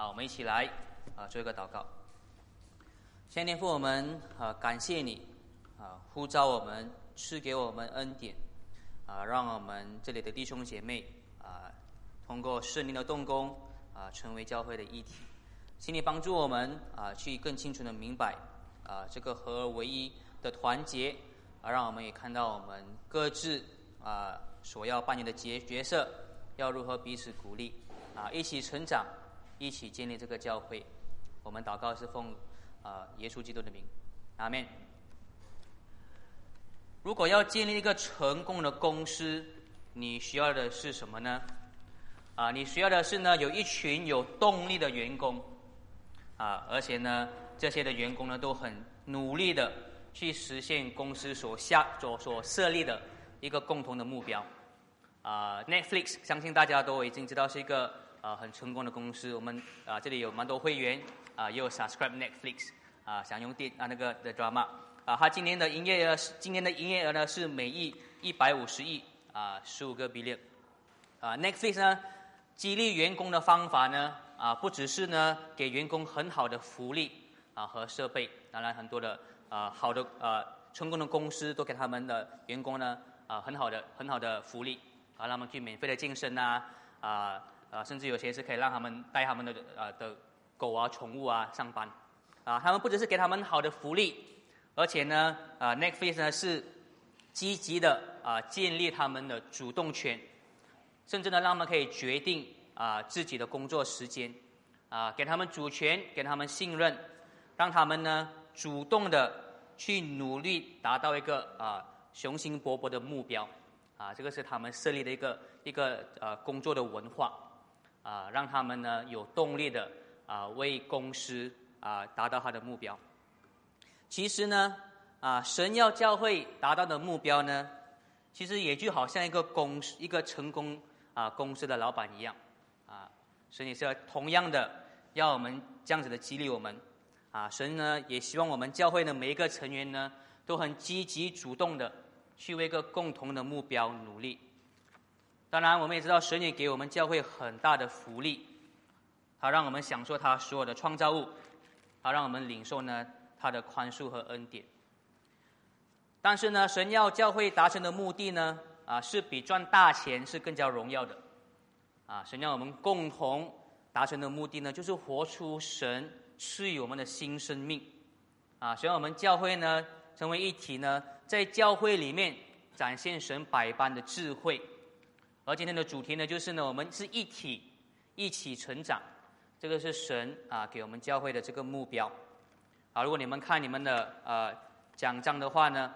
好，我们一起来啊做一个祷告。先天父，我们啊感谢你啊呼召我们，赐给我们恩典啊，让我们这里的弟兄姐妹啊通过圣灵的动工啊成为教会的一体。请你帮助我们啊去更清楚的明白啊这个合而为一的团结啊，让我们也看到我们各自啊所要扮演的角角色，要如何彼此鼓励啊一起成长，一起建立这个教会。我们祷告是奉。啊，耶稣基督的名，阿门。如果要建立一个成功的公司，你需要的是什么呢？啊，你需要的是呢，有一群有动力的员工，啊，而且呢，这些的员工呢，都很努力的去实现公司所下所所设立的一个共同的目标。啊，Netflix，相信大家都已经知道是一个啊很成功的公司。我们啊这里有蛮多会员。啊，又 subscribe Netflix 啊，想用电啊那个的 drama 啊，他今年的营业额今年的营业额呢是每亿一百五十亿啊，十五个 billion 啊，Netflix 呢激励员工的方法呢啊，不只是呢给员工很好的福利啊和设备，当然很多的啊好的啊成功的公司都给他们的员工呢啊很好的很好的福利啊，让他们去免费的健身呐啊啊，甚至有些是可以让他们带他们的啊的。狗啊，宠物啊，上班，啊，他们不只是给他们好的福利，而且呢，啊，Netflix 呢是积极的啊，建立他们的主动权，甚至呢，让他们可以决定啊自己的工作时间，啊，给他们主权，给他们信任，让他们呢主动的去努力达到一个啊雄心勃勃的目标，啊，这个是他们设立的一个一个呃工作的文化，啊，让他们呢有动力的。啊，为公司啊达到他的目标。其实呢，啊，神要教会达到的目标呢，其实也就好像一个公司、一个成功啊公司的老板一样，啊，神也是要同样的要我们这样子的激励我们。啊，神呢也希望我们教会的每一个成员呢，都很积极主动的去为一个共同的目标努力。当然，我们也知道神也给我们教会很大的福利。他让我们享受他所有的创造物，他让我们领受呢他的宽恕和恩典。但是呢，神要教会达成的目的呢，啊，是比赚大钱是更加荣耀的。啊，神要我们共同达成的目的呢，就是活出神赐予我们的新生命。啊，神要我们教会呢成为一体呢，在教会里面展现神百般的智慧。而今天的主题呢，就是呢，我们是一体，一起成长。这个是神啊给我们教会的这个目标，啊，如果你们看你们的呃讲章的话呢，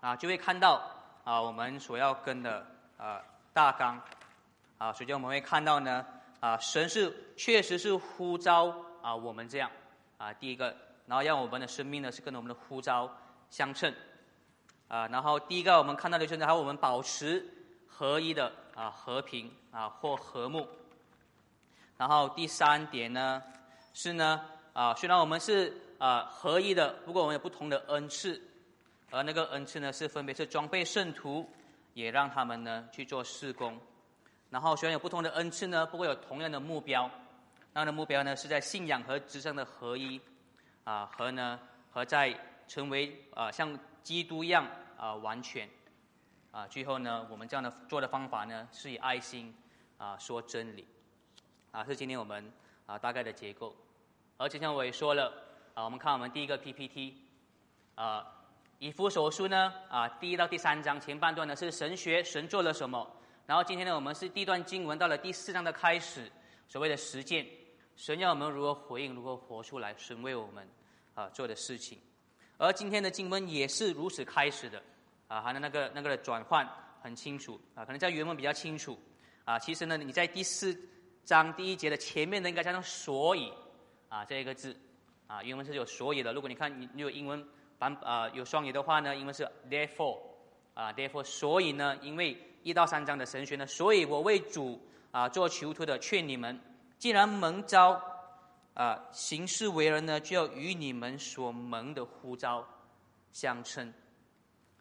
啊，就会看到啊我们所要跟的呃大纲，啊，首先我们会看到呢，啊，神是确实是呼召啊我们这样啊第一个，然后让我们的生命呢是跟着我们的呼召相称，啊，然后第一个我们看到的就是还有我们保持合一的啊和平啊或和睦。然后第三点呢，是呢，啊，虽然我们是啊合一的，不过我们有不同的恩赐，而那个恩赐呢，是分别是装备圣徒，也让他们呢去做事工。然后虽然有不同的恩赐呢，不过有同样的目标，那的目标呢是在信仰和职上的合一，啊，和呢和在成为啊像基督一样啊完全，啊，最后呢，我们这样的做的方法呢，是以爱心啊说真理。啊，是今天我们啊大概的结构，而今天我也说了啊，我们看我们第一个 PPT，啊，以弗所书呢啊第一到第三章前半段呢是神学神做了什么，然后今天呢我们是第一段经文到了第四章的开始，所谓的实践，神要我们如何回应，如何活出来神为我们啊做的事情，而今天的经文也是如此开始的，啊，还能那个那个的转换很清楚啊，可能在原文比较清楚，啊，其实呢你在第四。章第一节的前面呢，应该加上“所以”啊这一个字，啊，原文是有“所以”的。如果你看你你有英文版啊有双语的话呢，英文是 “therefore”，啊，“therefore”，所以呢，因为一到三章的神学呢，所以我为主啊做囚徒的劝你们，既然蒙召啊行事为人呢，就要与你们所蒙的呼召相称。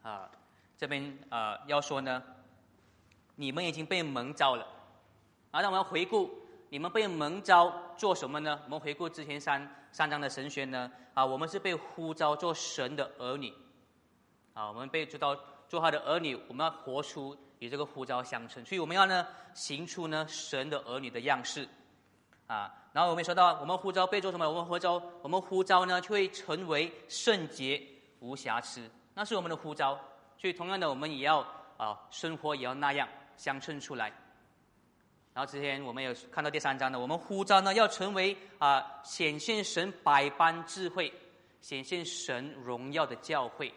啊，这边啊要说呢，你们已经被蒙召了。啊，让我们回顾你们被蒙召做什么呢？我们回顾之前三三章的神学呢，啊，我们是被呼召做神的儿女，啊，我们被知道做他的儿女，我们要活出与这个呼召相称，所以我们要呢行出呢神的儿女的样式，啊，然后我们说到我们呼召被做什么？我们呼召我们呼召呢就会成为圣洁无瑕疵，那是我们的呼召，所以同样的我们也要啊生活也要那样相称出来。然后之前我们有看到第三章的，我们呼召呢要成为啊显现神百般智慧、显现神荣耀的教会，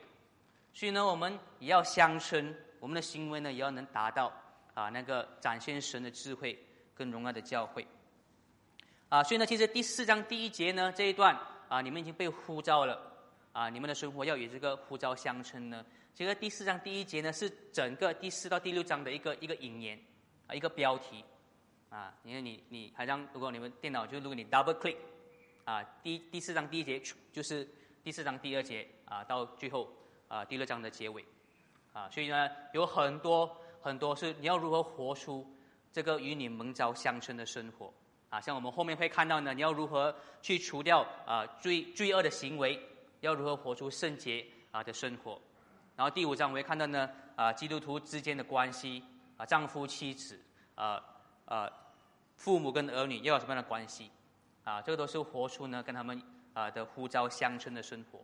所以呢我们也要相称，我们的行为呢也要能达到啊那个展现神的智慧跟荣耀的教会。啊，所以呢其实第四章第一节呢这一段啊你们已经被呼召了啊你们的生活要与这个呼召相称呢。这个第四章第一节呢是整个第四到第六章的一个一个引言啊一个标题。啊，因为你你好像如果你们电脑就如果你 double click，啊，第第四章第一节就是第四章第二节啊，到最后啊第六章的结尾，啊，所以呢有很多很多是你要如何活出这个与你蒙召相称的生活啊，像我们后面会看到呢，你要如何去除掉啊罪罪恶的行为，要如何活出圣洁啊的生活，然后第五章我会看到呢啊基督徒之间的关系啊丈夫妻子啊啊。父母跟儿女要有什么样的关系？啊，这个都是活出呢跟他们啊的呼召相称的生活。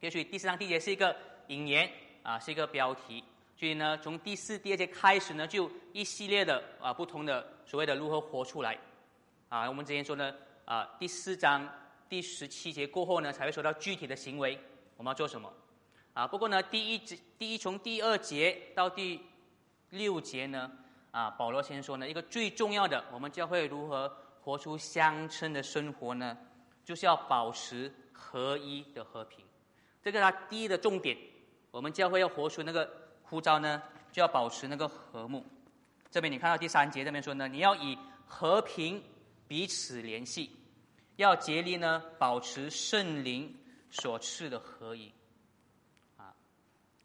也许第四章第一节是一个引言啊，是一个标题。所以呢，从第四、第二节开始呢，就一系列的啊不同的所谓的如何活出来。啊，我们之前说呢啊，第四章第十七节过后呢，才会说到具体的行为我们要做什么。啊，不过呢，第一节第一从第二节到第六节呢。啊，保罗先说呢，一个最重要的，我们教会如何活出乡村的生活呢？就是要保持合一的和平，这个他第一的重点。我们教会要活出那个呼召呢，就要保持那个和睦。这边你看到第三节这边说呢，你要以和平彼此联系，要竭力呢保持圣灵所赐的合一。啊，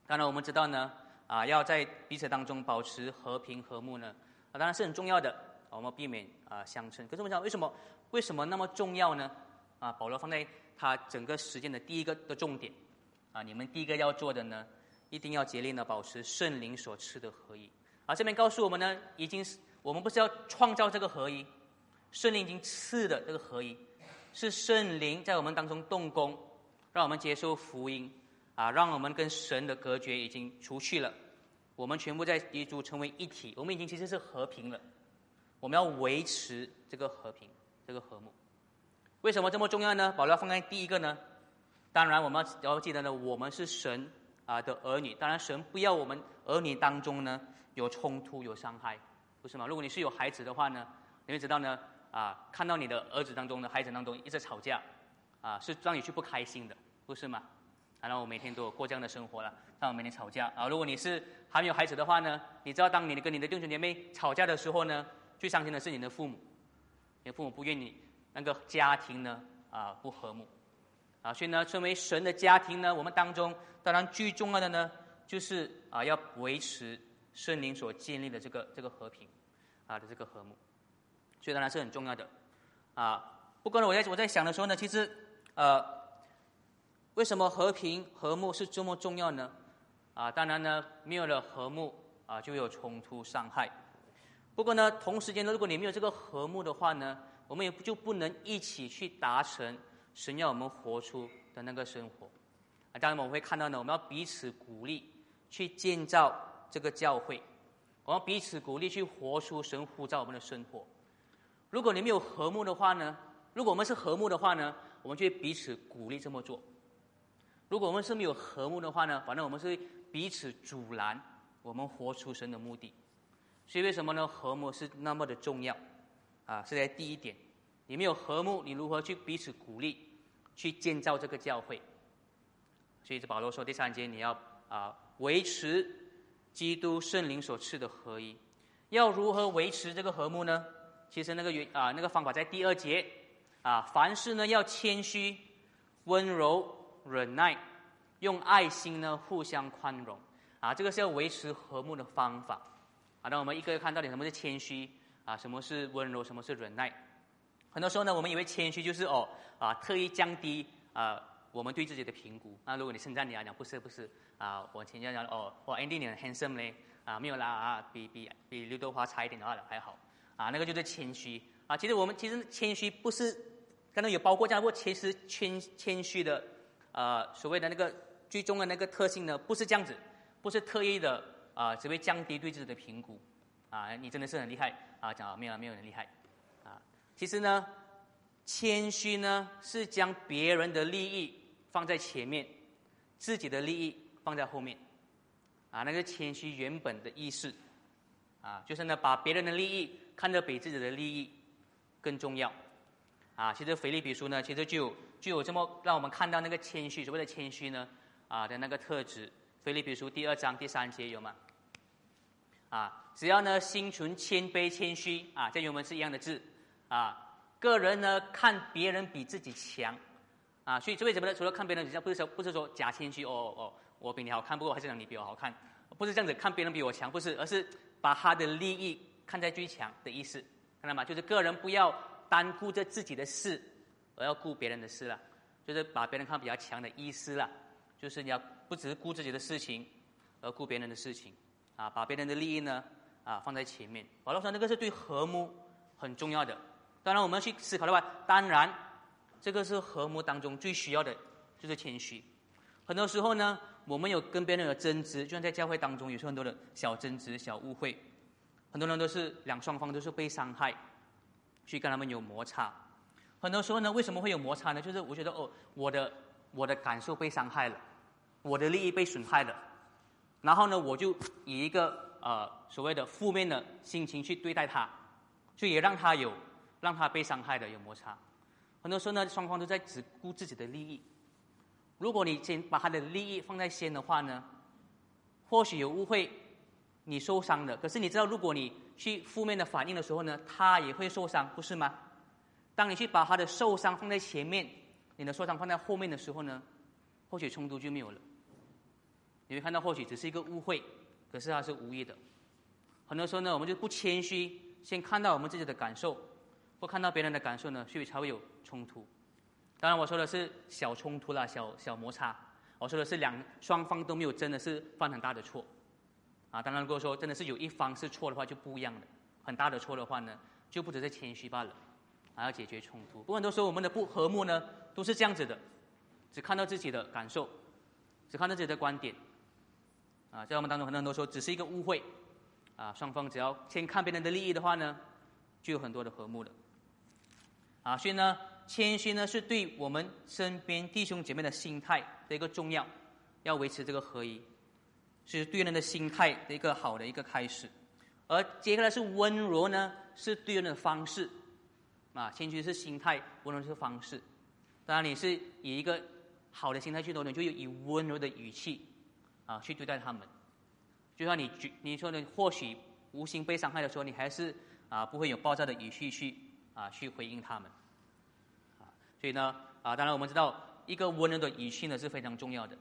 当然我们知道呢。啊，要在彼此当中保持和平和睦呢，啊，当然是很重要的。我们避免啊相称。可是我们讲为什么为什么那么重要呢？啊，保罗放在他整个时间的第一个的重点。啊，你们第一个要做的呢，一定要竭力呢保持圣灵所赐的合一。啊，这边告诉我们呢，已经是我们不是要创造这个合一，圣灵已经赐的这个合一，是圣灵在我们当中动工，让我们接受福音。啊，让我们跟神的隔绝已经除去了，我们全部在一组成为一体，我们已经其实是和平了。我们要维持这个和平，这个和睦。为什么这么重要呢？保罗放在第一个呢？当然，我们要记得呢，我们是神啊的儿女。当然，神不要我们儿女当中呢有冲突、有伤害，不是吗？如果你是有孩子的话呢，你会知道呢啊，看到你的儿子当中的孩子当中一直吵架，啊，是让你去不开心的，不是吗？然后我每天都有过这样的生活了，让我每天吵架啊！如果你是还没有孩子的话呢，你知道当你跟你的弟兄姐妹吵架的时候呢，最伤心的是你的父母，你的父母不愿意那个家庭呢啊不和睦啊，所以呢，身为神的家庭呢，我们当中当然最重要的呢，就是啊要维持圣灵所建立的这个这个和平啊的这个和睦，所以当然是很重要的啊。不过呢，我在我在想的时候呢，其实呃。为什么和平和睦是这么重要呢？啊，当然呢，没有了和睦啊，就有冲突伤害。不过呢，同时间呢，如果你没有这个和睦的话呢，我们也就不能一起去达成神要我们活出的那个生活。啊，当然我们会看到呢，我们要彼此鼓励，去建造这个教会，我们彼此鼓励去活出神呼召我们的生活。如果你没有和睦的话呢，如果我们是和睦的话呢，我们就彼此鼓励这么做。如果我们是没有和睦的话呢？反正我们是彼此阻拦我们活出神的目的。所以为什么呢？和睦是那么的重要啊！是在第一点，你没有和睦，你如何去彼此鼓励，去建造这个教会？所以这保罗说第三节，你要啊维持基督圣灵所赐的合一。要如何维持这个和睦呢？其实那个原啊那个方法在第二节啊，凡事呢要谦虚、温柔。忍耐，用爱心呢互相宽容，啊，这个是要维持和睦的方法。好，那我们一个一个看到底什么是谦虚啊，什么是温柔，什么是忍耐。很多时候呢，我们以为谦虚就是哦啊，特意降低啊我们对自己的评估。那如果你称赞你来讲，不是不是啊，我前天讲哦，我 Andy 你很 handsome 嘞啊，没有啦啊，比比比刘德华差一点的话还好啊，那个就是谦虚啊。其实我们其实谦虚不是，刚才有包括这样，不过其实谦谦虚的呃所谓的那个最终的那个特性呢，不是这样子，不是特意的啊，只会降低对自己的评估啊。你真的是很厉害啊，讲没有没有很厉害。啊其实呢，谦虚呢是将别人的利益放在前面，自己的利益放在后面，啊，那个谦虚原本的意思，啊，就是呢把别人的利益看得比自己的利益更重要，啊，其实腓立比书呢，其实就就有这么让我们看到那个谦虚，所谓的谦虚呢，啊的那个特质，腓立比书第二章第三节有吗？啊，只要呢心存谦卑谦虚，啊，这原文是一样的字。啊，个人呢看别人比自己强，啊，所以这为什么呢？除了看别人比较，不是说不是说假谦虚哦哦，我比你好看，不过还是讲你比我好看，不是这样子看别人比我强，不是，而是把他的利益看在最强的意思，看到吗？就是个人不要单顾着自己的事，而要顾别人的事了，就是把别人看比较强的意思了，就是你要不只是顾自己的事情，而顾别人的事情，啊，把别人的利益呢啊放在前面。保罗说那个是对和睦很重要的。当然，我们去思考的话，当然，这个是和睦当中最需要的，就是谦虚。很多时候呢，我们有跟别人有争执，就像在教会当中，有时候很多的小争执、小误会，很多人都是两双方都是被伤害，去跟他们有摩擦。很多时候呢，为什么会有摩擦呢？就是我觉得哦，我的我的感受被伤害了，我的利益被损害了，然后呢，我就以一个呃所谓的负面的心情去对待他，就也让他有。让他被伤害的有摩擦，很多时候呢，双方都在只顾自己的利益。如果你先把他的利益放在先的话呢，或许有误会，你受伤了。可是你知道，如果你去负面的反应的时候呢，他也会受伤，不是吗？当你去把他的受伤放在前面，你的受伤放在后面的时候呢，或许冲突就没有了。你会看到，或许只是一个误会，可是他是无意的。很多时候呢，我们就不谦虚，先看到我们自己的感受。或看到别人的感受呢，所以才会有冲突。当然，我说的是小冲突啦，小小摩擦。我说的是两双方都没有真的是犯很大的错。啊，当然如果说真的是有一方是错的话，就不一样的。很大的错的话呢，就不只是谦虚罢了，还要解决冲突。不过很多时候我们的不和睦呢，都是这样子的，只看到自己的感受，只看到自己的观点。啊，在我们当中很多人都说只是一个误会。啊，双方只要先看别人的利益的话呢，就有很多的和睦了。啊，所以呢，谦虚呢是对我们身边弟兄姐妹的心态的一个重要，要维持这个合一，是对人的心态的一个好的一个开始。而接下来是温柔呢，是对人的方式。啊，谦虚是心态，温柔是方式。当然，你是以一个好的心态去做，你就以温柔的语气啊去对待他们。就像你你说的，或许无心被伤害的时候，你还是啊不会有爆炸的语气去。啊，去回应他们，啊，所以呢，啊，当然我们知道，一个温柔的语气呢是非常重要的，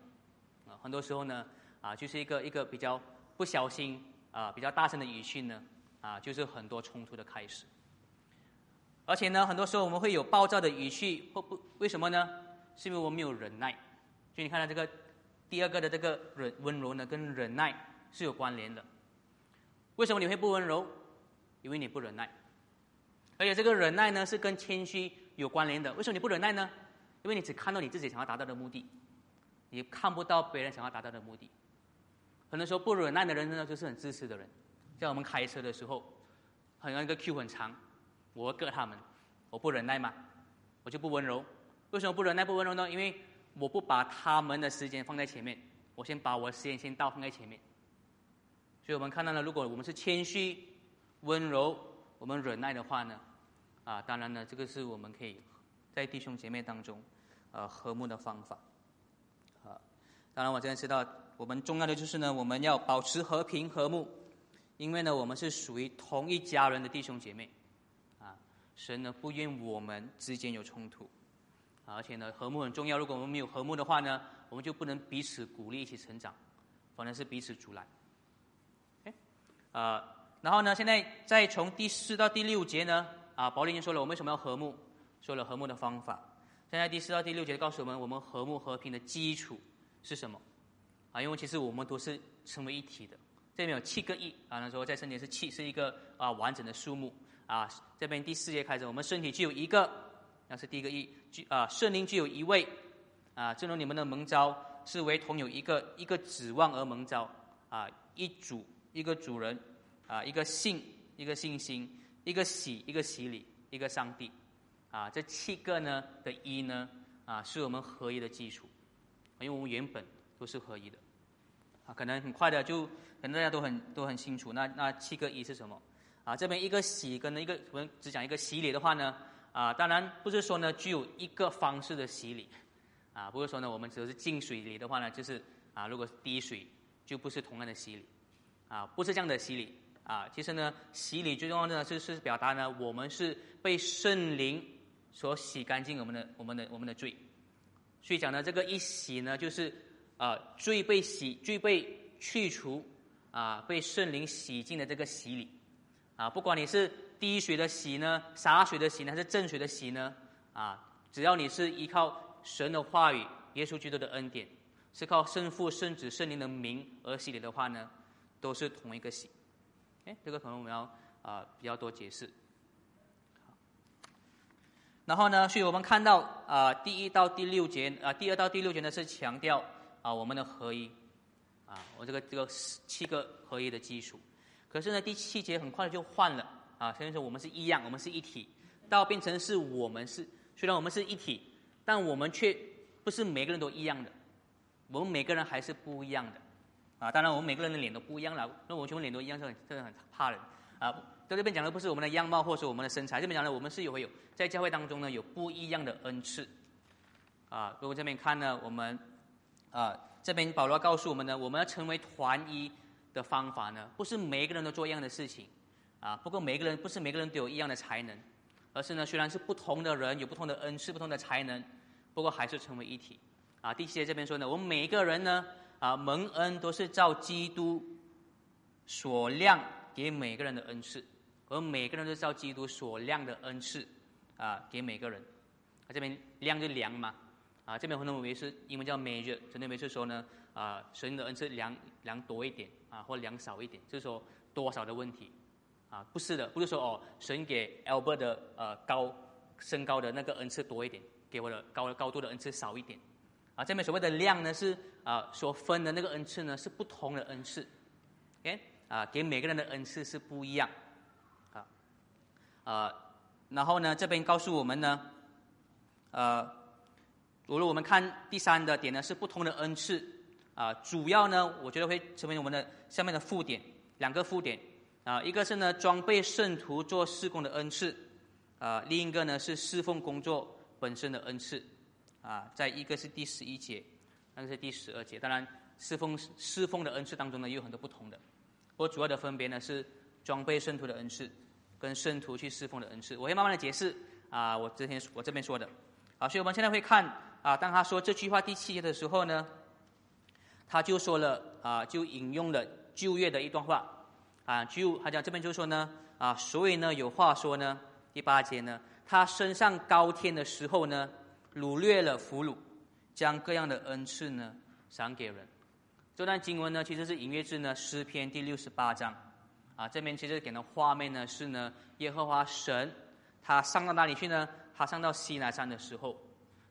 啊，很多时候呢，啊，就是一个一个比较不小心啊，比较大声的语气呢，啊，就是很多冲突的开始。而且呢，很多时候我们会有暴躁的语气，或不为什么呢？是因为我们没有忍耐。所以你看到这个第二个的这个忍温柔呢，跟忍耐是有关联的。为什么你会不温柔？因为你不忍耐。而且这个忍耐呢，是跟谦虚有关联的。为什么你不忍耐呢？因为你只看到你自己想要达到的目的，你看不到别人想要达到的目的。很多时候不忍耐的人呢，就是很自私的人。像我们开车的时候，好像一个 Q 很长，我割他们，我不忍耐嘛，我就不温柔。为什么不忍耐不温柔呢？因为我不把他们的时间放在前面，我先把我的时间先倒放在前面。所以我们看到了，如果我们是谦虚、温柔，我们忍耐的话呢？啊，当然呢，这个是我们可以在弟兄姐妹当中，呃，和睦的方法。当然我真的知道，我们重要的就是呢，我们要保持和平和睦，因为呢，我们是属于同一家人的弟兄姐妹。啊，神呢不愿我们之间有冲突，而且呢，和睦很重要。如果我们没有和睦的话呢，我们就不能彼此鼓励一起成长，反而是彼此阻拦。哎，啊，然后呢，现在再从第四到第六节呢。啊，保罗已经说了，我们为什么要和睦？说了和睦的方法。现在第四到第六节告诉我们，我们和睦和平的基础是什么？啊，因为其实我们都是成为一体的。这边有七个亿啊，那时候在圣经是七，是一个啊完整的数目啊。这边第四节开始，我们身体具有一个，那是第一个亿，具啊圣灵具有一位啊。正如你们的蒙召是为同有一个一个指望而蒙召啊，一主一个主人啊，一个信一个信心，一个喜一个洗礼，一个上帝啊。这七个呢的一呢啊，是我们合一的基础，因为我们原本都是合一的。啊，可能很快的就，可能大家都很都很清楚。那那七个一是什么？啊，这边一个洗跟一个我们只讲一个洗礼的话呢，啊，当然不是说呢具有一个方式的洗礼，啊，不是说呢我们只是进水里的话呢，就是啊，如果是滴水就不是同样的洗礼，啊，不是这样的洗礼，啊，其实呢洗礼最重要的呢是是表达呢我们是被圣灵所洗干净我们的我们的我们的罪，所以讲呢这个一洗呢就是。啊，罪被洗，罪被去除，啊，被圣灵洗净的这个洗礼，啊，不管你是滴水的洗呢，洒水的洗呢，还是正水的洗呢，啊，只要你是依靠神的话语、耶稣基督的恩典，是靠圣父、圣子、圣灵的名而洗礼的话呢，都是同一个洗。哎，这个可能我们要啊比较多解释。然后呢，所以我们看到啊，第一到第六节啊，第二到第六节呢是强调。啊，我们的合一，啊，我这个这个七个合一的基础，可是呢，第七节很快就换了，啊，虽然说我们是一样，我们是一体，到变成是我们是，虽然我们是一体，但我们却不是每个人都一样的，我们每个人还是不一样的，啊，当然我们每个人的脸都不一样了，那我全部脸都一样，是很真的很怕人，啊，这边讲的不是我们的样貌或是我们的身材，这边讲的我们是有有在教会当中呢有不一样的恩赐，啊，如果这边看呢，我们。啊，这边保罗告诉我们呢，我们要成为团一的方法呢，不是每一个人都做一样的事情，啊，不过每个人不是每个人都有一样的才能，而是呢，虽然是不同的人有不同的恩赐、不同的才能，不过还是成为一体。啊，第七节这边说呢，我们每一个人呢，啊，蒙恩都是照基督所量给每个人的恩赐，而每个人都是照基督所量的恩赐，啊，给每个人。啊，这边量就量嘛。啊，这边很多为是英文叫 measure，真的没是说呢，啊，神的恩赐量量多一点啊，或量少一点，就是说多少的问题，啊，不是的，不是说哦，神给 Albert 的呃高身高的那个恩赐多一点，给我的高高度的恩赐少一点，啊，这边所谓的量呢是啊所分的那个恩赐呢是不同的恩赐，OK，啊，给每个人的恩赐是不一样，啊，然后呢这边告诉我们呢，呃。如果我们看第三的点呢，是不同的恩赐啊，主要呢，我觉得会成为我们的下面的副点，两个副点啊，一个是呢装备圣徒做事工的恩赐啊，另一个呢是侍奉工作本身的恩赐啊，在一个是第十一节，那个是第十二节。当然，侍奉侍奉的恩赐当中呢，也有很多不同的，我主要的分别呢是装备圣徒的恩赐跟圣徒去侍奉的恩赐。我会慢慢的解释啊，我之前我这边说的啊，所以我们现在会看。啊，当他说这句话第七节的时候呢，他就说了啊，就引用了旧约的一段话啊，就他讲这边就说呢啊，所以呢有话说呢，第八节呢，他升上高天的时候呢，掳掠了俘虏，将各样的恩赐呢赏给人。这段经文呢，其实是引约自呢诗篇第六十八章啊，这边其实给的画面呢是呢耶和华神他上到哪里去呢？他上到西南山的时候。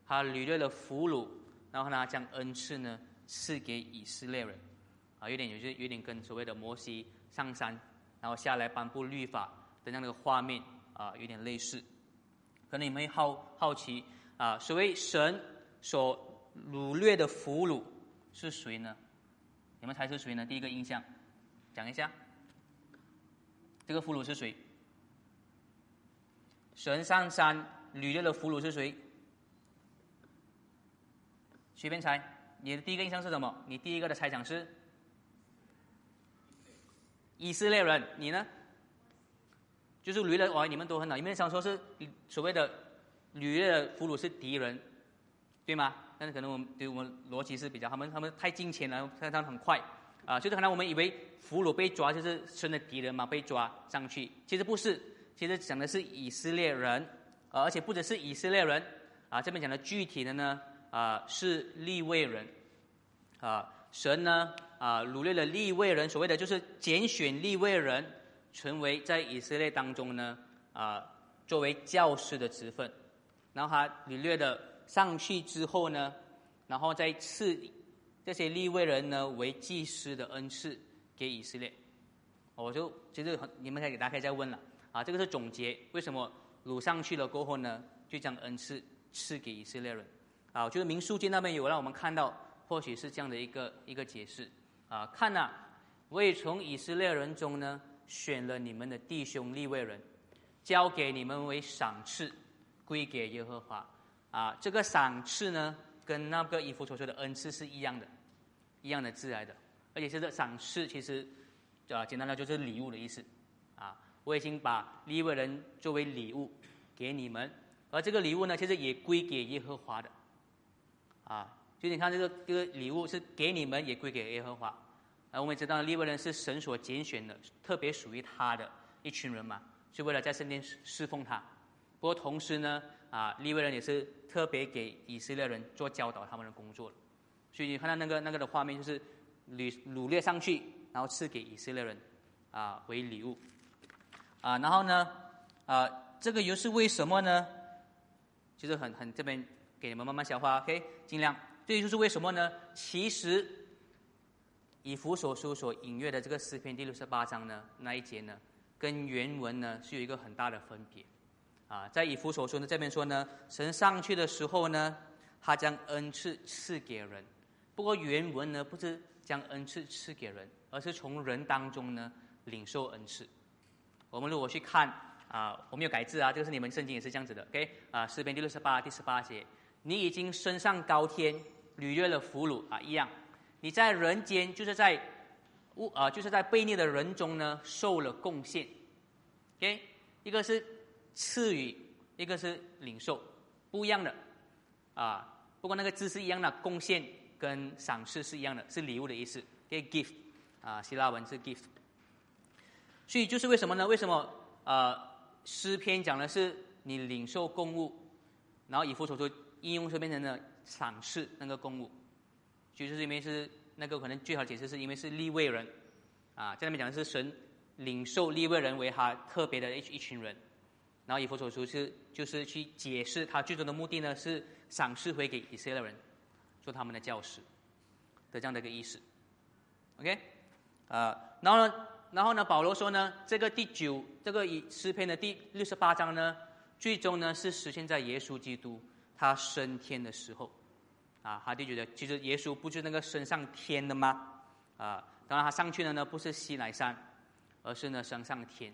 他掳掠了俘虏，然后呢，将恩赐呢赐给以色列人，啊，有点有些有点跟所谓的摩西上山，然后下来颁布律法的那样的画面啊，有点类似。可能你们好好奇啊，所谓神所掳掠的俘虏是谁呢？你们猜是谁呢？第一个印象，讲一下，这个俘虏是谁？神上山掳掠的俘虏是谁？随便猜，你的第一个印象是什么？你第一个的猜想是以色列人，你呢？就是掳掠哦，你们都很好，你们想说是所谓的掳掠俘虏是敌人，对吗？但是可能我们对我们逻辑是比较，他们他们太金钱了，他们很快啊，就是可能我们以为俘虏被抓就是生的敌人嘛，被抓上去，其实不是，其实讲的是以色列人，而且不只是以色列人啊，这边讲的具体的呢啊是立位人啊，神呢啊掳掠了立位人，所谓的就是拣选立位人成为在以色列当中呢啊作为教师的职分，然后他掳掠的上去之后呢，然后再赐这些立位人呢为祭司的恩赐给以色列。我就其实，你们可以大家可以再问了啊，这个是总结，为什么掳上去了过后呢，就将恩赐赐给以色列人啊？就是民书记那边有让我们看到，或许是这样的一个一个解释啊。看呐，我也从以色列人中呢选了你们的弟兄立位人，交给你们为赏赐，归给耶和华啊。这个赏赐呢，跟那个以弗所说的恩赐是一样的，一样的字来的，而且是这赏赐其实。啊，简单的就是礼物的意思，啊，我已经把利未人作为礼物给你们，而这个礼物呢，其实也归给耶和华的，啊，就你看这个这个礼物是给你们，也归给耶和华，啊，我们知道利未人是神所拣选的，特别属于他的一群人嘛，是为了在圣殿侍奉他。不过同时呢，啊，利未人也是特别给以色列人做教导他们的工作所以你看到那个那个的画面，就是掳掳掠上去。然后赐给以色列人，啊，为礼物，啊，然后呢，啊，这个又是为什么呢？就是很很这边给你们慢慢消化，OK，尽量。这就是为什么呢？其实以弗所书所引阅的这个诗篇第六十八章呢，那一节呢，跟原文呢是有一个很大的分别。啊，在以弗所书呢这边说呢，神上去的时候呢，他将恩赐赐给人。不过原文呢不是将恩赐赐给人。而是从人当中呢领受恩赐。我们如果去看啊，我没有改字啊，这个是你们圣经也是这样子的，OK？啊，诗篇第六十八第十八节，你已经升上高天，履约了俘虏啊，一样。你在人间，就是在物啊，就是在悖逆的人中呢，受了贡献，OK？一个是赐予，一个是领受，不一样的啊。不过那个字是一样的，贡献跟赏赐是一样的，是礼物的意思，OK？Gift。啊，希腊文是 gift，所以就是为什么呢？为什么呃诗篇讲的是你领受公物，然后以弗所说应用就变成了赏赐那个公物，就是因为是那个可能最好解释是因为是立位人，啊，在那边讲的是神领受立位人为他特别的一一群人，然后以弗所书是就是去解释他最终的目的呢是赏赐回给以色列人，做他们的教师的这样的一个意思，OK。啊，然后呢，然后呢，保罗说呢，这个第九，这个以诗篇的第六十八章呢，最终呢是实现在耶稣基督他升天的时候，啊，他就觉得其实耶稣不是那个升上天的吗？啊，当然他上去的呢不是西乃山，而是呢升上天，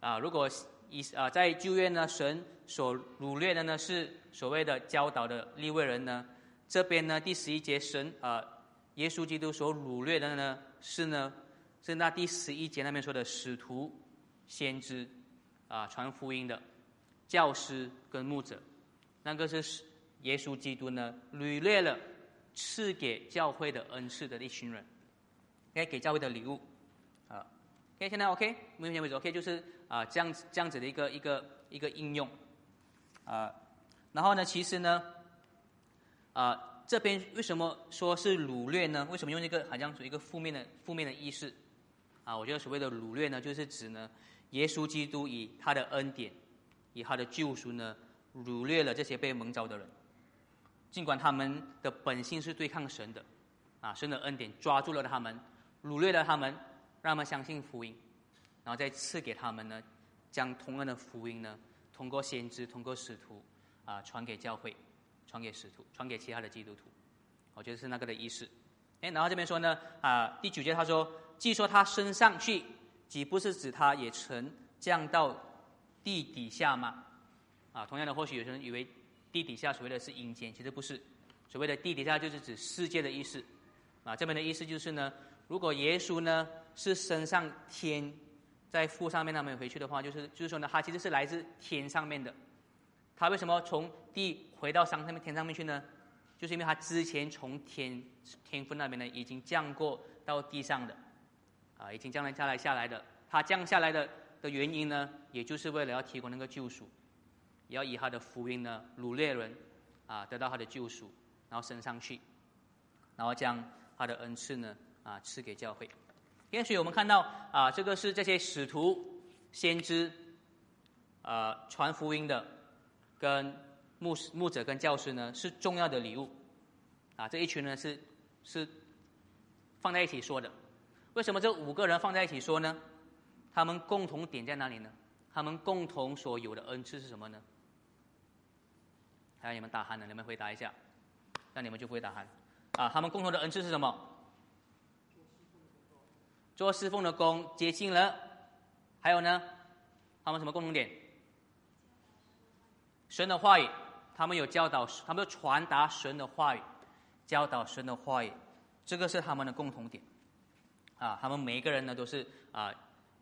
啊，如果以啊在旧约呢，神所掳掠的呢是所谓的教导的立位人呢，这边呢第十一节神啊。耶稣基督所掳掠的呢，是呢，是那第十一节那边说的使徒、先知，啊，传福音的教师跟牧者，那个是耶稣基督呢掳掠了赐给教会的恩赐的一群人，该给教会的礼物，啊，OK，现在 OK，目前为止 OK，就是啊这样子这样子的一个一个一个应用，啊，然后呢，其实呢，啊。这边为什么说是掳掠呢？为什么用一个好像属于一个负面的负面的意思？啊，我觉得所谓的掳掠呢，就是指呢，耶稣基督以他的恩典，以他的救赎呢，掳掠了这些被蒙召的人。尽管他们的本性是对抗神的，啊，神的恩典抓住了他们，掳掠了他们，让他们相信福音，然后再赐给他们呢，将同样的福音呢，通过先知，通过使徒，啊，传给教会。传给使徒，传给其他的基督徒，我觉得是那个的意思。哎，然后这边说呢，啊，第九节他说，既说他升上去，岂不是指他也曾降到地底下吗？啊，同样的，或许有些人以为地底下所谓的是阴间，其实不是，所谓的地底下就是指世界的意思。啊，这边的意思就是呢，如果耶稣呢是升上天，在父上面那边回去的话，就是就是说呢，他其实是来自天上面的。他为什么从地回到上上面天上面去呢？就是因为他之前从天天父那边呢已经降过到地上的，啊，已经降来下来下来的。他降下来的的原因呢，也就是为了要提供那个救赎，也要以他的福音呢，掳掠人啊，得到他的救赎，然后升上去，然后将他的恩赐呢啊赐给教会。也许我们看到啊，这个是这些使徒、先知啊传福音的，跟牧师、牧者跟教师呢是重要的礼物啊。这一群呢是是放在一起说的。为什么这五个人放在一起说呢？他们共同点在哪里呢？他们共同所有的恩赐是什么呢？还有你们打鼾的，你们回答一下。那你们就不会打鼾啊？他们共同的恩赐是什么？做侍奉的工，接近了。还有呢？他们什么共同点？神的话语，他们有教导，他们传达神的话语，教导神的话语，这个是他们的共同点。啊，他们每一个人呢都是啊，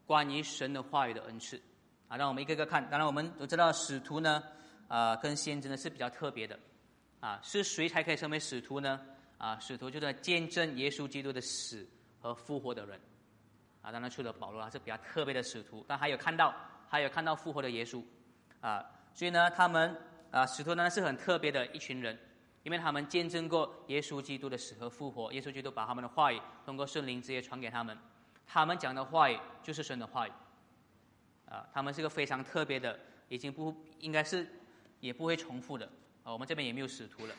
关于神的话语的恩赐，啊，让我们一个个看。当然，我们都知道使徒呢，啊，跟先知呢是比较特别的，啊，是谁才可以成为使徒呢？啊，使徒就是见证耶稣基督的死和复活的人，当然除了保罗，他是比较特别的使徒，但还有看到，还有看到复活的耶稣，啊，所以呢，他们啊，使徒呢是很特别的一群人。因为他们见证过耶稣基督的死和复活，耶稣基督把他们的话语通过圣灵直接传给他们，他们讲的话语就是神的话语，啊，他们是个非常特别的，已经不应该是也不会重复的啊。我们这边也没有使徒了，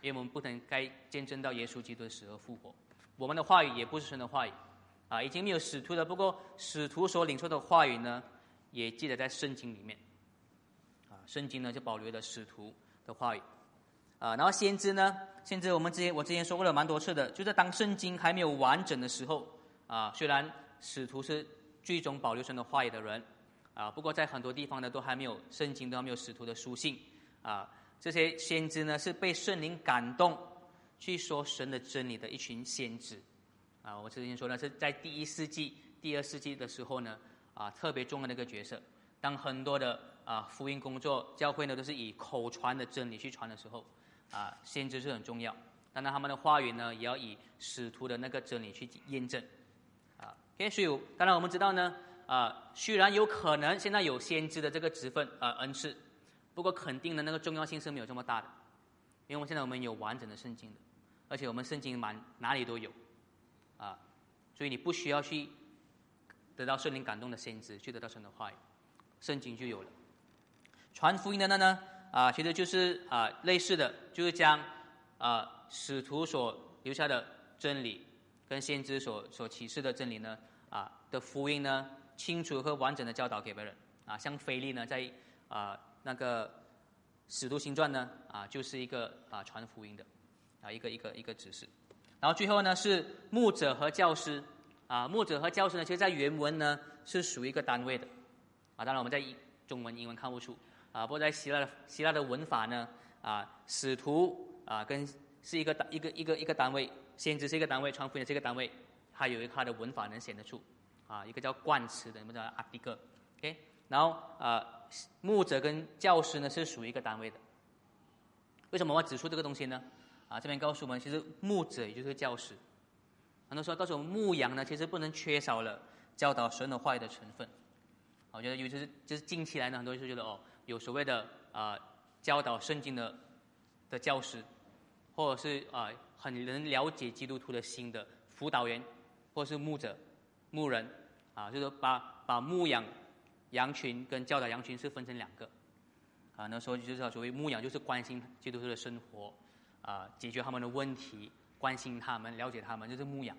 因为我们不能该见证到耶稣基督的死和复活，我们的话语也不是神的话语，啊，已经没有使徒了。不过使徒所领受的话语呢，也记得在圣经里面，啊，圣经呢就保留了使徒的话语。啊，然后先知呢？先知我们之前我之前说过了蛮多次的，就是当圣经还没有完整的时候，啊，虽然使徒是最终保留神的话语的人，啊，不过在很多地方呢都还没有圣经都还没有使徒的书信，啊，这些先知呢是被圣灵感动去说神的真理的一群先知，啊，我之前说呢是在第一世纪、第二世纪的时候呢，啊，特别重要的一个角色，当很多的啊福音工作教会呢都是以口传的真理去传的时候。啊，先知是很重要，当然他们的话语呢，也要以使徒的那个真理去验证。啊，所以当然我们知道呢，啊，虽然有可能现在有先知的这个职分啊恩赐，不过肯定的那个重要性是没有这么大的，因为现在我们有完整的圣经的，而且我们圣经满哪里都有，啊，所以你不需要去得到圣灵感动的先知去得到神的话语，圣经就有了。传福音的呢？啊，其实就是啊，类似的，就是将啊使徒所留下的真理，跟先知所所启示的真理呢，啊的福音呢，清楚和完整的教导给别人。啊，像腓力呢，在啊那个使徒行传呢，啊就是一个啊传福音的啊一个一个一个指示。然后最后呢是牧者和教师，啊牧者和教师呢，其实在原文呢是属于一个单位的。啊，当然我们在中文、英文看不出。啊，不过在希腊的希腊的文法呢，啊，使徒啊，跟是一个单一个一个一个单位，先知是一个单位，传福音是一个单位，还有一个它的文法能显得出，啊，一个叫冠词的，我们叫阿迪个，OK，然后啊，牧者跟教师呢是属于一个单位的，为什么我要指出这个东西呢？啊，这边告诉我们，其实牧者也就是教师，很多时候告诉我们牧羊呢，其实不能缺少了教导神的话语的成分，我觉得尤其是就是近期来呢，很多人就觉得哦。有所谓的啊教导圣经的的教师，或者是啊很能了解基督徒的心的辅导员，或者是牧者、牧人啊，就是把把牧羊羊群跟教导羊群是分成两个啊。那时候就是所谓牧羊，就是关心基督徒的生活啊，解决他们的问题，关心他们，了解他们，就是牧养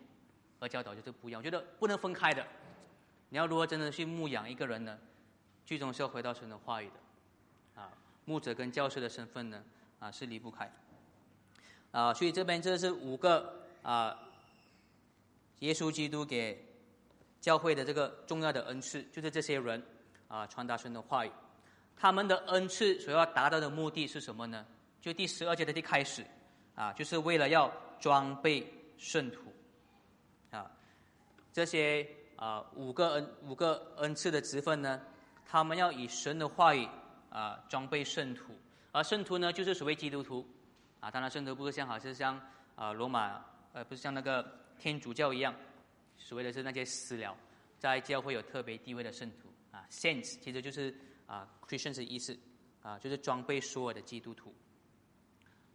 和教导就是不一样。我觉得不能分开的。你要如何真的去牧养一个人呢？最终是要回到神的话语的。啊，牧者跟教师的身份呢，啊是离不开。啊，所以这边这是五个啊，耶稣基督给教会的这个重要的恩赐，就是这些人啊传达神的话语。他们的恩赐所要达到的目的是什么呢？就第十二节的一开始啊，就是为了要装备圣徒。啊，这些啊五个恩五个恩赐的职分呢，他们要以神的话语。啊，装备圣徒，而圣徒呢，就是所谓基督徒，啊，当然圣徒不是像好像像啊罗马，呃，不是像那个天主教一样，所谓的是那些私了，在教会有特别地位的圣徒，啊，saints 其实就是啊 Christians 的意思啊，就是装备所有的基督徒。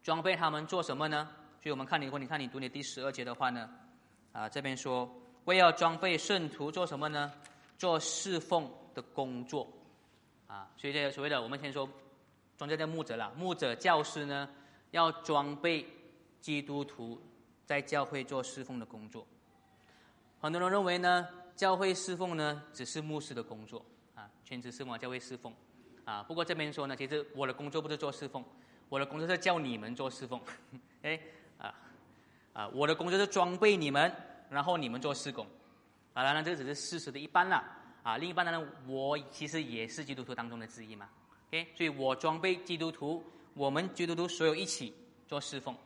装备他们做什么呢？所以我们看你，如果你看你读你第十二节的话呢，啊，这边说为要装备圣徒做什么呢？做侍奉的工作，啊，所以这所谓的我们先说，装这的牧者啦，牧者教师呢，要装备基督徒在教会做侍奉的工作。很多人认为呢，教会侍奉呢只是牧师的工作，啊，全职侍奉教会侍奉，啊，不过这边说呢，其实我的工作不是做侍奉，我的工作是叫你们做侍奉，哎，啊，啊，我的工作是装备你们，然后你们做施工。啊，当然这只是事实的一半啦。啊，另一半呢，我其实也是基督徒当中的之一嘛。OK，所以我装备基督徒，我们基督徒所有一起做侍奉。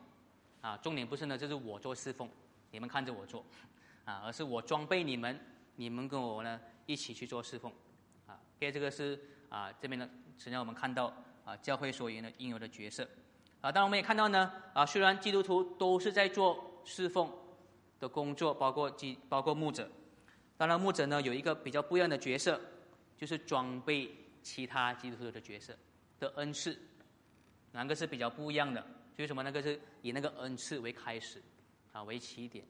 啊，重点不是呢，就是我做侍奉，你们看着我做，啊，而是我装备你们，你们跟我呢一起去做侍奉。啊，OK，这个是啊这边呢，实际上我们看到啊教会所应的应有的角色。啊，当然我们也看到呢，啊，虽然基督徒都是在做侍奉的工作，包括基包括牧者。当然，牧者呢有一个比较不一样的角色，就是装备其他基督徒的角色的恩赐，两个是比较不一样的。就为什么？那个是以那个恩赐为开始，啊为起点，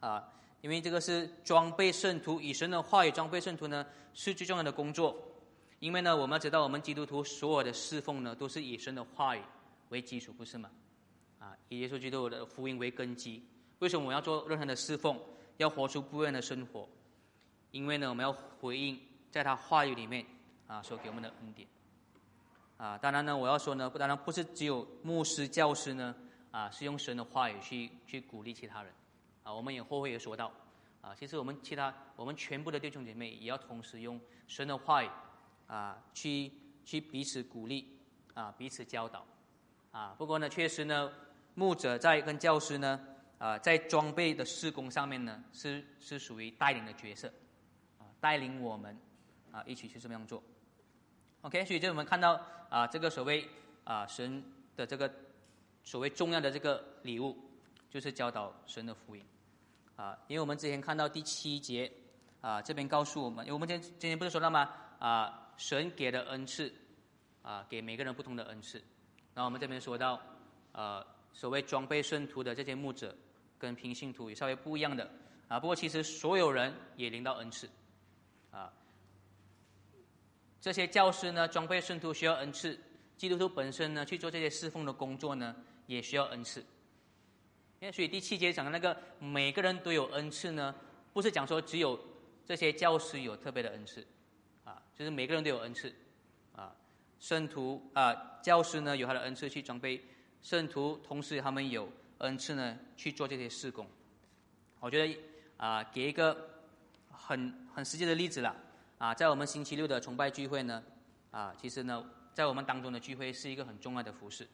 啊，因为这个是装备圣徒，以神的话语装备圣徒呢是最重要的工作。因为呢，我们要知道，我们基督徒所有的侍奉呢都是以神的话语为基础，不是吗？啊，以耶稣基督的福音为根基。为什么我要做任何的侍奉？要活出不一样的生活，因为呢，我们要回应在他话语里面啊所给我们的恩典。啊，当然呢，我要说呢，当然不是只有牧师、教师呢啊是用神的话语去去鼓励其他人。啊，我们也后会也说到，啊，其实我们其他我们全部的弟兄姐妹也要同时用神的话语啊去去彼此鼓励啊彼此教导。啊，不过呢，确实呢，牧者在跟教师呢。啊，在装备的施工上面呢，是是属于带领的角色，啊，带领我们啊一起去这么样做。OK，所以就我们看到啊，这个所谓啊神的这个所谓重要的这个礼物，就是教导神的福音啊。因为我们之前看到第七节啊，这边告诉我们，因为我们今今天不是说了吗？啊，神给的恩赐啊，给每个人不同的恩赐。那我们这边说到呃，所谓装备圣徒的这些牧者。跟平信徒也稍微不一样的啊，不过其实所有人也领到恩赐，啊，这些教师呢装备圣徒需要恩赐，基督徒本身呢去做这些侍奉的工作呢也需要恩赐。因为所以第七节讲的那个每个人都有恩赐呢，不是讲说只有这些教师有特别的恩赐，就是每个人都有恩赐，啊，圣徒啊教师呢有他的恩赐去装备。圣徒，同时他们有。恩赐呢去做这些事工，我觉得啊，给一个很很实际的例子了啊，在我们星期六的崇拜聚会呢啊，其实呢，在我们当中的聚会是一个很重要的服饰。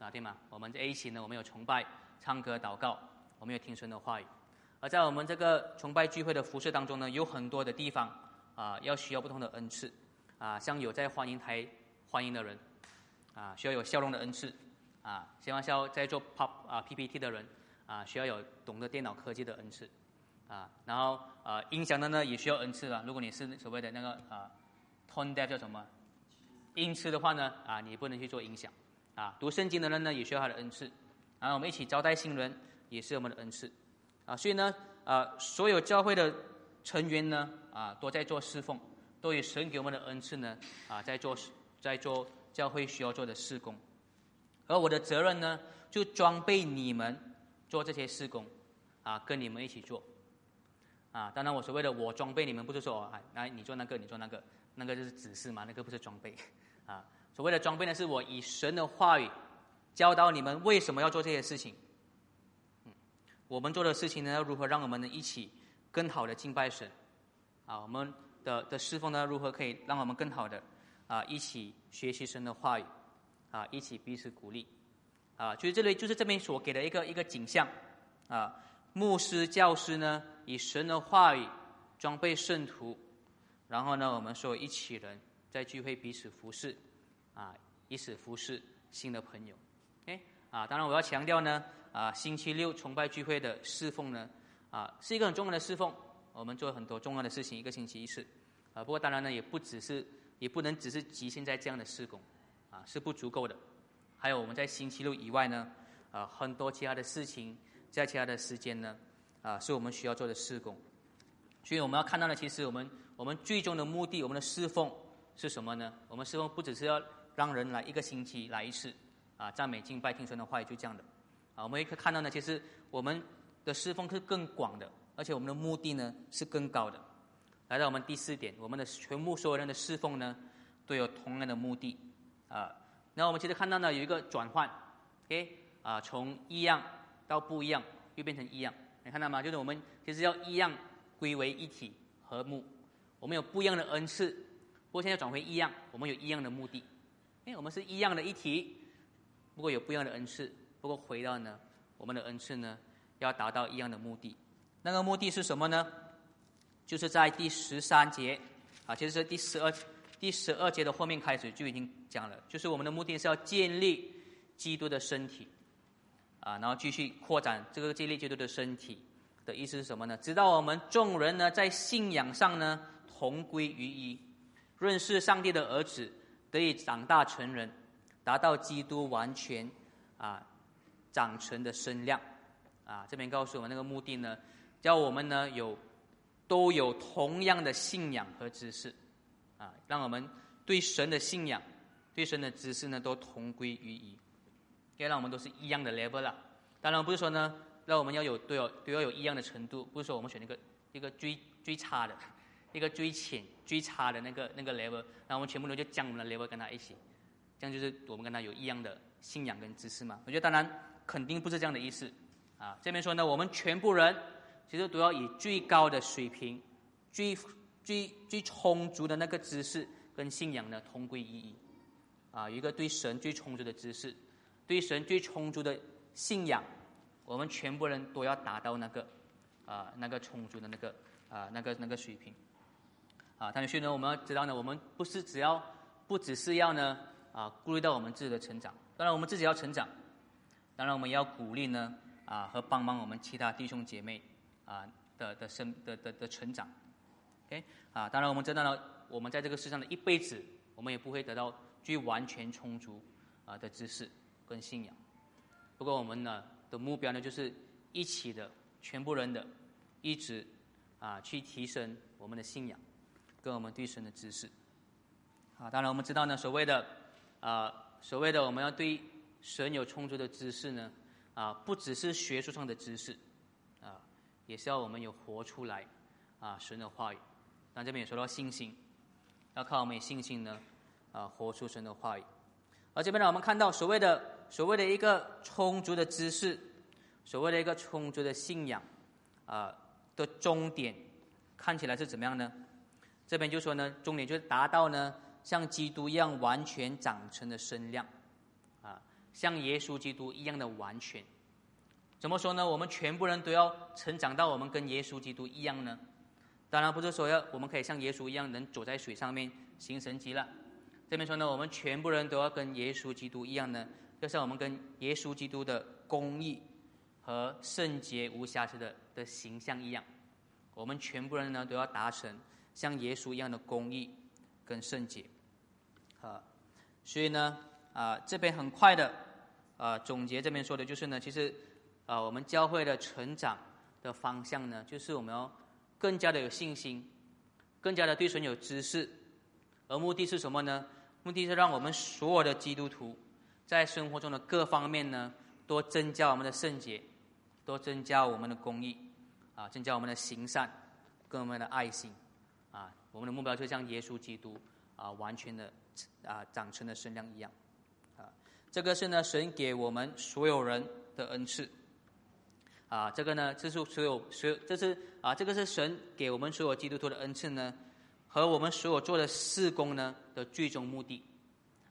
啊，对吗？我们在 A 型呢，我们有崇拜、唱歌、祷告，我们有听神的话语；而在我们这个崇拜聚会的服饰当中呢，有很多的地方啊，要需要不同的恩赐啊，像有在欢迎台欢迎的人啊，需要有笑容的恩赐。啊，希望要在做 pop 啊 PPT 的人啊，需要有懂得电脑科技的恩赐啊。然后呃，音响的呢也需要恩赐啊。如果你是所谓的那个啊，tone deaf 叫什么？音痴的话呢啊，你不能去做音响啊。读圣经的人呢也需要他的恩赐。然后我们一起招待新人也是我们的恩赐啊。所以呢啊，所有教会的成员呢啊都在做侍奉，都有神给我们的恩赐呢啊在做在做教会需要做的事工。而我的责任呢，就装备你们做这些施工，啊，跟你们一起做，啊，当然我所谓的我装备你们，不是说啊，来你做那个，你做那个，那个就是指示嘛，那个不是装备，啊，所谓的装备呢，是我以神的话语教导你们为什么要做这些事情，嗯，我们做的事情呢，要如何让我们能一起更好的敬拜神，啊，我们的的侍奉呢，如何可以让我们更好的啊一起学习神的话语。啊，一起彼此鼓励，啊，就是这里就是这边所给的一个一个景象，啊，牧师教师呢以神的话语装备圣徒，然后呢，我们说一起人在聚会彼此服侍，啊，以此服侍新的朋友，OK，啊，当然我要强调呢，啊，星期六崇拜聚会的侍奉呢，啊，是一个很重要的侍奉，我们做很多重要的事情，一个星期一次，啊，不过当然呢，也不只是，也不能只是局限在这样的施工，啊，是不足够的。还有我们在星期六以外呢，啊，很多其他的事情，在其他的时间呢，啊，是我们需要做的施工。所以我们要看到呢，其实我们我们最终的目的，我们的侍奉是什么呢？我们侍奉不只是要让人来一个星期来一次，啊，赞美敬拜听神的话语就这样的，啊，我们也可以看到呢，其实我们的侍奉是更广的，而且我们的目的呢是更高的。来到我们第四点，我们的全部所有人的侍奉呢，都有同样的目的啊。那我们其实看到呢，有一个转换，OK 啊，从一样到不一样，又变成一样，你看到吗？就是我们其实要一样归为一体和睦。我们有不一样的恩赐，不过现在转回一样，我们有一样的目的。哎，我们是一样的一体，不过有不一样的恩赐。不过回到呢，我们的恩赐呢，要达到一样的目的。那个目的是什么呢？就是在第十三节，啊，其实是第十二、第十二节的后面开始就已经讲了，就是我们的目的是要建立基督的身体，啊，然后继续扩展这个建立基督的身体的意思是什么呢？直到我们众人呢在信仰上呢同归于一，认识上帝的儿子，得以长大成人，达到基督完全啊长成的身量，啊，这边告诉我们那个目的呢，叫我们呢有。都有同样的信仰和知识，啊，让我们对神的信仰、对神的知识呢，都同归于一，要让我们都是一样的 level 了。当然不是说呢，让我们要有都有都要有一样的程度，不是说我们选一个一个最最差的，一个最浅最差的那个那个 level，然后我们全部人就将我们的 level 跟他一起，这样就是我们跟他有一样的信仰跟知识嘛？我觉得当然肯定不是这样的意思，啊，这边说呢，我们全部人。其实都要以最高的水平、最最最充足的那个知识跟信仰呢同归于一，啊，一个对神最充足的知识，对神最充足的信仰，我们全部人都要达到那个啊那个充足的那个啊那个那个水平，啊，但是呢，我们要知道呢，我们不是只要不只是要呢啊顾虑到我们自己的成长，当然我们自己要成长，当然我们也要鼓励呢啊和帮忙我们其他弟兄姐妹。啊的的生的的的成长，OK 啊，当然我们知道呢，我们在这个世上的一辈子，我们也不会得到最完全充足啊的知识跟信仰。不过我们呢的目标呢，就是一起的全部人的，一直啊去提升我们的信仰跟我们对神的知识。啊，当然我们知道呢，所谓的啊所谓的我们要对神有充足的知识呢，啊不只是学术上的知识。也是要我们有活出来，啊，神的话语。那这边也说到信心，要靠我们信心呢，啊，活出神的话语。而这边呢，我们看到所谓的所谓的一个充足的知识，所谓的一个充足的信仰，啊的终点看起来是怎么样呢？这边就说呢，终点就是达到呢，像基督一样完全长成的身量，啊，像耶稣基督一样的完全。怎么说呢？我们全部人都要成长到我们跟耶稣基督一样呢？当然不是说要我们可以像耶稣一样能走在水上面行神迹了。这边说呢，我们全部人都要跟耶稣基督一样呢，就像我们跟耶稣基督的公义和圣洁无瑕疵的的形象一样。我们全部人呢都要达成像耶稣一样的公义跟圣洁。啊，所以呢，啊这边很快的啊总结这边说的就是呢，其实。啊，我们教会的成长的方向呢，就是我们要更加的有信心，更加的对神有知识，而目的是什么呢？目的是让我们所有的基督徒在生活中的各方面呢，多增加我们的圣洁，多增加我们的公义，啊，增加我们的行善，跟我们的爱心，啊，我们的目标就像耶稣基督啊，完全的啊长成的身量一样，啊，这个是呢，神给我们所有人的恩赐。啊，这个呢，这是所有所有，这是啊，这个是神给我们所有基督徒的恩赐呢，和我们所有做的事工呢的最终目的。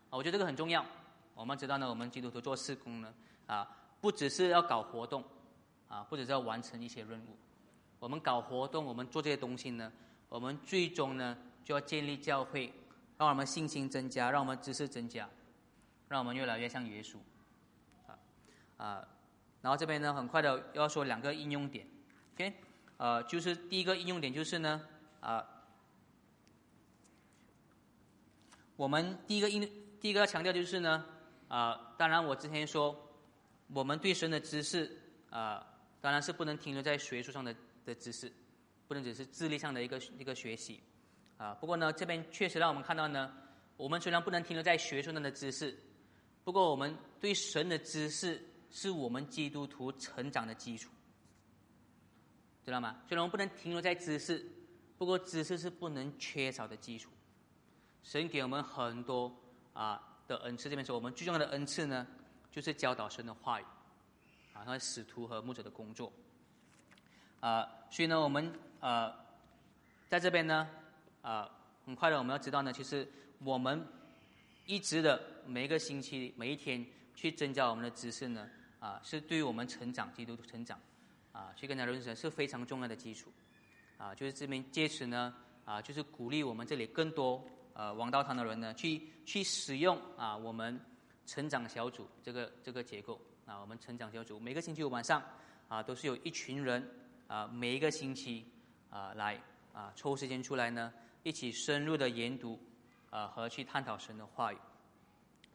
啊，我觉得这个很重要。我们知道呢，我们基督徒做事工呢，啊，不只是要搞活动，啊，不只是要完成一些任务。我们搞活动，我们做这些东西呢，我们最终呢就要建立教会，让我们信心增加，让我们知识增加，让我们越来越像耶稣。啊，啊。然后这边呢，很快的要说两个应用点，OK，呃，就是第一个应用点就是呢，啊，我们第一个应第一个要强调就是呢，啊，当然我之前说，我们对神的知识啊，当然是不能停留在学术上的的知识，不能只是智力上的一个一个学习，啊，不过呢，这边确实让我们看到呢，我们虽然不能停留在学术上的知识，不过我们对神的知识是我们基督徒成长的基础，知道吗？虽然我们不能停留在知识，不过知识是不能缺少的基础。神给我们很多啊的恩赐，这边说我们最重要的恩赐呢，就是教导神的话语，啊，和使徒和牧者的工作，啊，所以呢，我们呃，在这边呢，啊，很快的我们要知道呢，其实我们一直的每一个星期、每一天去增加我们的知识呢，啊，是对于我们成长、基督成长，啊，去跟他认识是非常重要的基础，啊，就是这边借此呢，啊，就是鼓励我们这里更多。呃，王道堂的人呢，去去使用啊，我们成长小组这个这个结构啊，我们成长小组每个星期五晚上啊，都是有一群人啊，每一个星期啊来啊抽时间出来呢，一起深入的研读啊和去探讨神的话语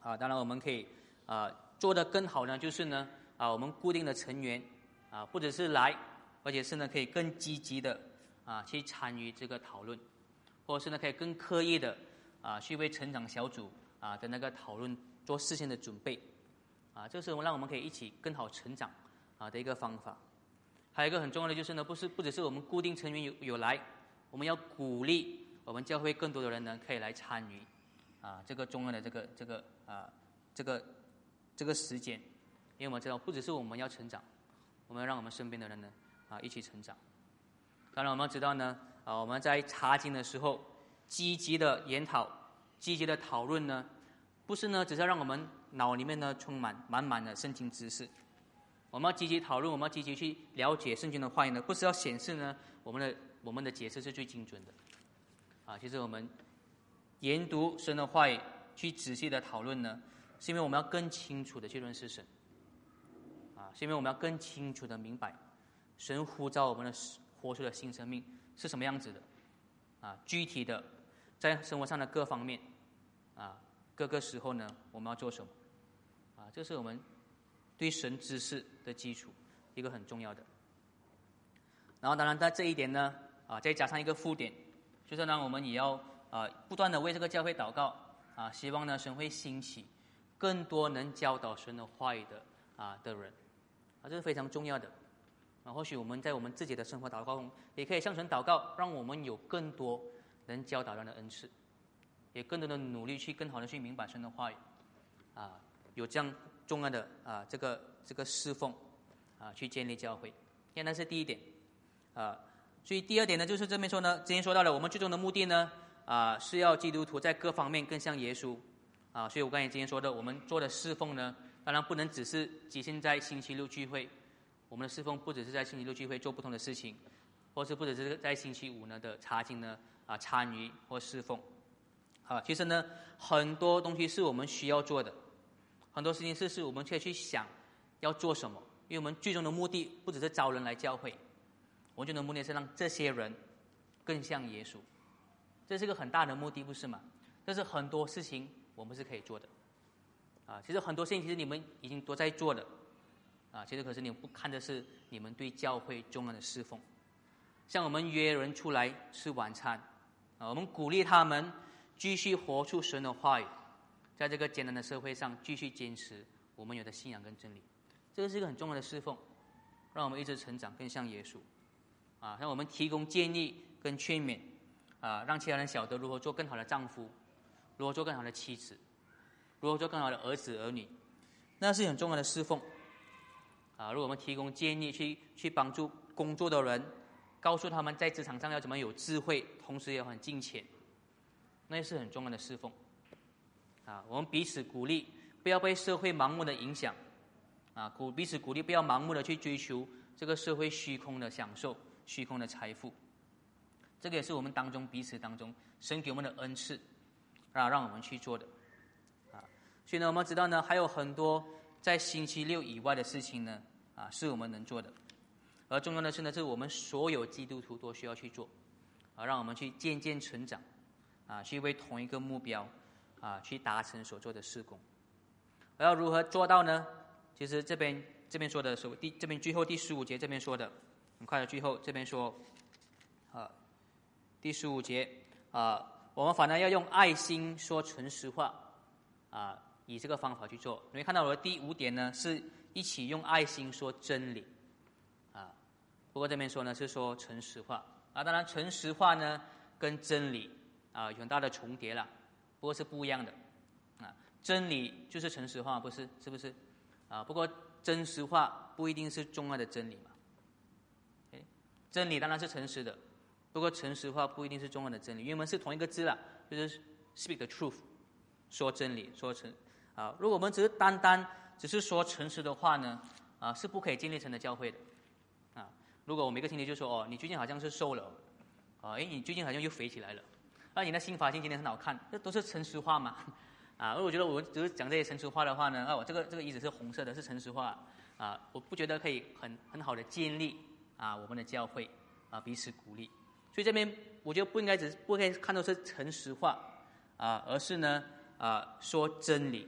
啊。当然，我们可以啊做的更好呢，就是呢啊，我们固定的成员啊，不只是来，而且是呢可以更积极的啊去参与这个讨论，或者是呢可以更刻意的。啊，去为成长小组啊的那个讨论做事先的准备，啊，这是我让我们可以一起更好成长啊的一个方法。还有一个很重要的就是呢，不是不只是我们固定成员有有来，我们要鼓励我们教会更多的人呢可以来参与啊这个重要的这个这个啊这个这个时间，因为我们知道不只是我们要成长，我们要让我们身边的人呢啊一起成长。当然我们要知道呢啊我们在查经的时候。积极的研讨、积极的讨论呢，不是呢，只是让我们脑里面呢充满满满的圣经知识。我们要积极讨论，我们要积极去了解圣经的话语呢，不是要显示呢我们的我们的解释是最精准的。啊，其实我们研读神的话语，去仔细的讨论呢，是因为我们要更清楚的去认识神。是因为我们要更清楚的明白神呼召我们的活出的新生命是什么样子的。啊，具体的。在生活上的各方面，啊，各个时候呢，我们要做什么？啊，这是我们对神知识的基础，一个很重要的。然后，当然在这一点呢，啊，再加上一个附点，就是呢，我们也要啊，不断的为这个教会祷告，啊，希望呢，神会兴起更多能教导神的话语的啊的人，啊，这是非常重要的。啊，或许我们在我们自己的生活祷告中，也可以向神祷告，让我们有更多。能教导人的恩赐，也更多的努力去更好的去明白神的话语，啊，有这样重要的啊这个这个侍奉，啊，去建立教会，现在是第一点，啊，所以第二点呢，就是这边说呢，之前说到了，我们最终的目的呢，啊，是要基督徒在各方面更像耶稣，啊，所以我刚才之前说的，我们做的侍奉呢，当然不能只是局限在星期六聚会，我们的侍奉不只是在星期六聚会做不同的事情，或是不只是在星期五呢的查经呢。啊，参与或侍奉，啊，其实呢，很多东西是我们需要做的，很多事情是是我们却去想要做什么，因为我们最终的目的不只是招人来教会，我们最终的目的是让这些人更像耶稣，这是个很大的目的，不是吗？但是很多事情我们是可以做的，啊，其实很多事情其实你们已经都在做的，啊，其实可是你们不看的是你们对教会重要的侍奉，像我们约人出来吃晚餐。啊，我们鼓励他们继续活出神的话语，在这个艰难的社会上继续坚持我们有的信仰跟真理，这个是一个很重要的侍奉，让我们一直成长，更像耶稣。啊，让我们提供建议跟劝勉，啊，让其他人晓得如何做更好的丈夫，如何做更好的妻子，如何做更好的儿子儿女，那是很重要的侍奉。啊，如果我们提供建议去去帮助工作的人。告诉他们在职场上要怎么有智慧，同时也很金钱，那也是很重要的侍奉。啊，我们彼此鼓励，不要被社会盲目的影响。啊，鼓彼此鼓励，不要盲目的去追求这个社会虚空的享受、虚空的财富。这个也是我们当中彼此当中神给我们的恩赐，啊，让我们去做的。所以呢，我们知道呢，还有很多在星期六以外的事情呢，啊，是我们能做的。而重要的是呢，是我们所有基督徒都需要去做，啊，让我们去渐渐成长，啊，去为同一个目标，啊去达成所做的事工。而要如何做到呢？其实这边这边说的是第这边最后第十五节这边说的，很快的最后这边说，啊，第十五节啊，我们反而要用爱心说诚实话，啊，以这个方法去做。你会看到我的第五点呢，是一起用爱心说真理，啊，不过这边说呢是说诚实话，啊，当然诚实话呢跟真理啊有很大的重叠了，不过是不一样的，啊，真理就是诚实话，不是是不是？啊，不过真实话不一定是重要的真理嘛。哎，真理当然是诚实的，不过诚实话不一定是重要的真理，因为我们是同一个字了，就是 speak the truth，说真理，说诚。啊，如果我们只是单单只是说诚实的话呢，啊，是不可以建立成的教会的。啊，如果我每个星期就说哦，你最近好像是瘦了，啊，哎，你最近好像又肥起来了，啊，你的新发型今天很好看，这都是诚实话嘛。啊，而我觉得我只是讲这些诚实话的话呢，啊，我这个这个椅子是红色的，是诚实话，啊，我不觉得可以很很好的建立啊我们的教会啊彼此鼓励，所以这边我觉得不应该只不可以看作是诚实话啊，而是呢啊说真理，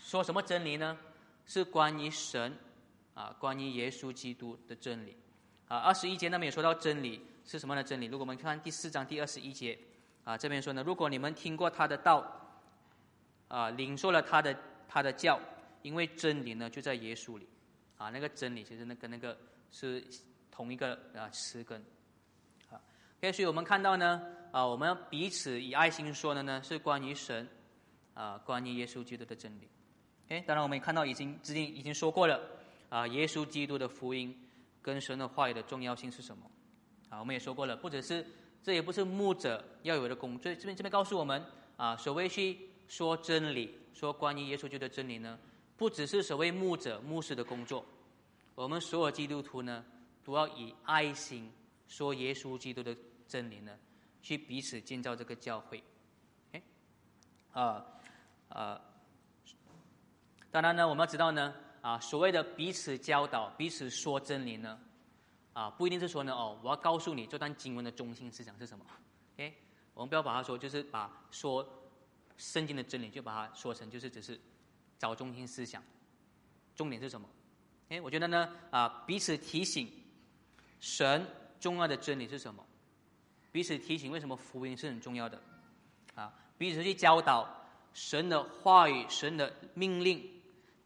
说什么真理呢？是关于神啊，关于耶稣基督的真理啊。二十一节那边也说到真理是什么的真理？如果我们看第四章第二十一节啊，这边说呢，如果你们听过他的道。啊，领受了他的他的教，因为真理呢就在耶稣里，啊，那个真理其实那跟那个是同一个啊词根，啊，OK，所以我们看到呢，啊，我们彼此以爱心说的呢是关于神，啊，关于耶稣基督的真理，OK，当然我们也看到已经之前已经说过了，啊，耶稣基督的福音跟神的话语的重要性是什么？啊，我们也说过了，不只是这也不是牧者要有的工作，这边这边告诉我们，啊，所谓去。说真理，说关于耶稣基督的真理呢，不只是所谓牧者、牧师的工作，我们所有基督徒呢，都要以爱心说耶稣基督的真理呢，去彼此建造这个教会。哎，啊啊，当然呢，我们要知道呢，啊，所谓的彼此教导、彼此说真理呢，啊，不一定是说呢，哦，我要告诉你这段经文的中心思想是什么。哎，我们不要把它说，就是把说。圣经的真理就把它说成就是只是找中心思想，重点是什么？哎，我觉得呢啊，彼此提醒神重要的真理是什么？彼此提醒为什么福音是很重要的？啊，彼此去教导神的话语、神的命令，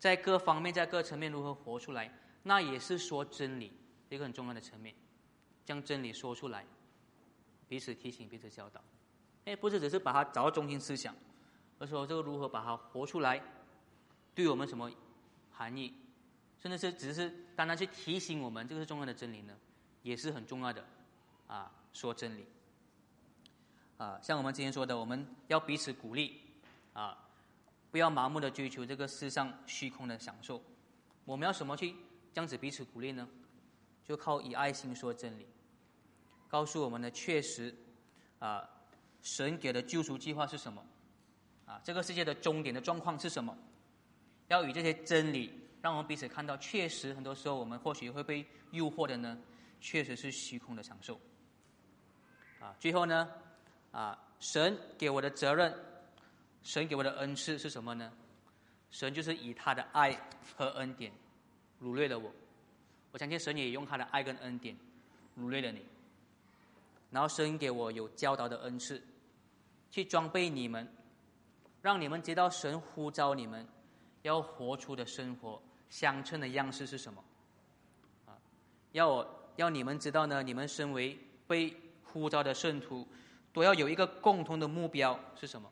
在各方面、在各层面如何活出来，那也是说真理一个很重要的层面，将真理说出来，彼此提醒、彼此教导。哎，不是只是把它找到中心思想。而说这个如何把它活出来，对我们什么含义？甚至是只是单单去提醒我们，这个是重要的真理呢，也是很重要的。啊，说真理。啊，像我们之前说的，我们要彼此鼓励，啊，不要盲目的追求这个世上虚空的享受。我们要什么去这样子彼此鼓励呢？就靠以爱心说真理，告诉我们的确实，啊，神给的救赎计划是什么？啊，这个世界的终点的状况是什么？要与这些真理，让我们彼此看到，确实很多时候我们或许会被诱惑的呢，确实是虚空的享受。啊，最后呢，啊，神给我的责任，神给我的恩赐是什么呢？神就是以他的爱和恩典掳掠了我，我相信神也用他的爱跟恩典掳掠了你。然后神给我有教导的恩赐，去装备你们。让你们知道神呼召你们要活出的生活相称的样式是什么？啊，要我要你们知道呢？你们身为被呼召的圣徒，都要有一个共同的目标是什么？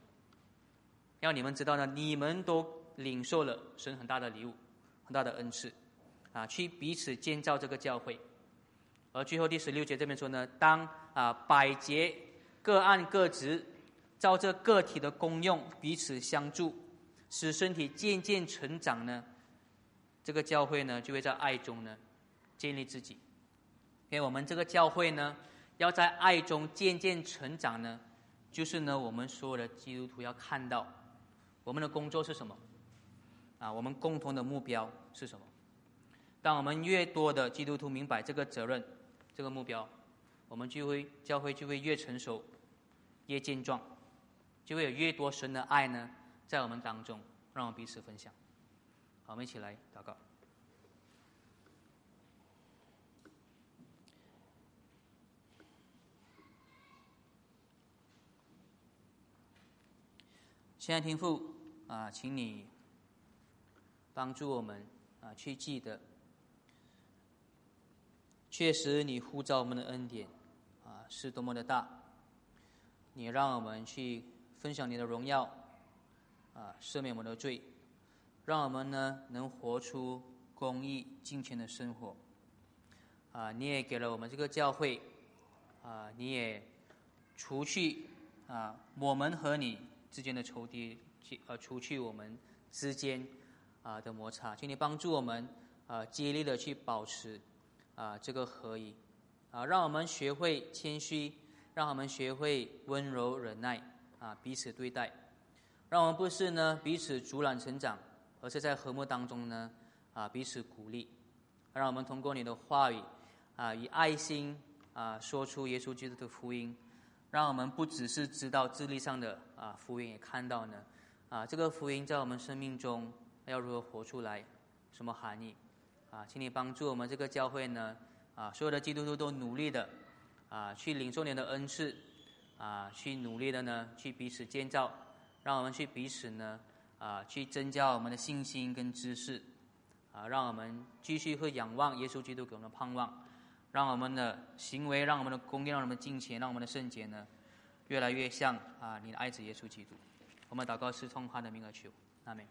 要你们知道呢？你们都领受了神很大的礼物，很大的恩赐，啊，去彼此建造这个教会。而最后第十六节这边说呢，当啊百节各按各职。照这个体的功用彼此相助，使身体渐渐成长呢，这个教会呢就会在爱中呢建立自己。因为我们这个教会呢要在爱中渐渐成长呢，就是呢我们所有的基督徒要看到我们的工作是什么啊，我们共同的目标是什么？当我们越多的基督徒明白这个责任、这个目标，我们就会教会就会越成熟、越健壮。就会有越多神的爱呢，在我们当中，让我们彼此分享。好，我们一起来祷告。现在天父啊，请你帮助我们啊，去记得，确实你呼召我们的恩典啊，是多么的大。你让我们去分享你的荣耀啊，赦免我们的罪，让我们呢能活出公义、金钱的生活啊。你也给了我们这个教会啊，你也除去啊我们和你。之间的仇敌，去呃除去我们之间啊的摩擦，请你帮助我们啊竭力的去保持啊这个合一。啊，让我们学会谦虚，让我们学会温柔忍耐啊彼此对待，让我们不是呢彼此阻拦成长，而是在和睦当中呢啊彼此鼓励，让我们通过你的话语啊以爱心啊说出耶稣基督的福音。让我们不只是知道智力上的啊福音，也看到呢啊这个福音在我们生命中要如何活出来，什么含义啊？请你帮助我们这个教会呢啊所有的基督徒都努力的啊去领受你的恩赐啊去努力的呢去彼此建造，让我们去彼此呢啊去增加我们的信心跟知识啊让我们继续会仰望耶稣基督给我们的盼望。让我们的行为，让我们的功业，让我们的金钱，让我们的圣洁呢，越来越像啊，你的爱子耶稣基督。我们祷告是奉他的名而求，阿门。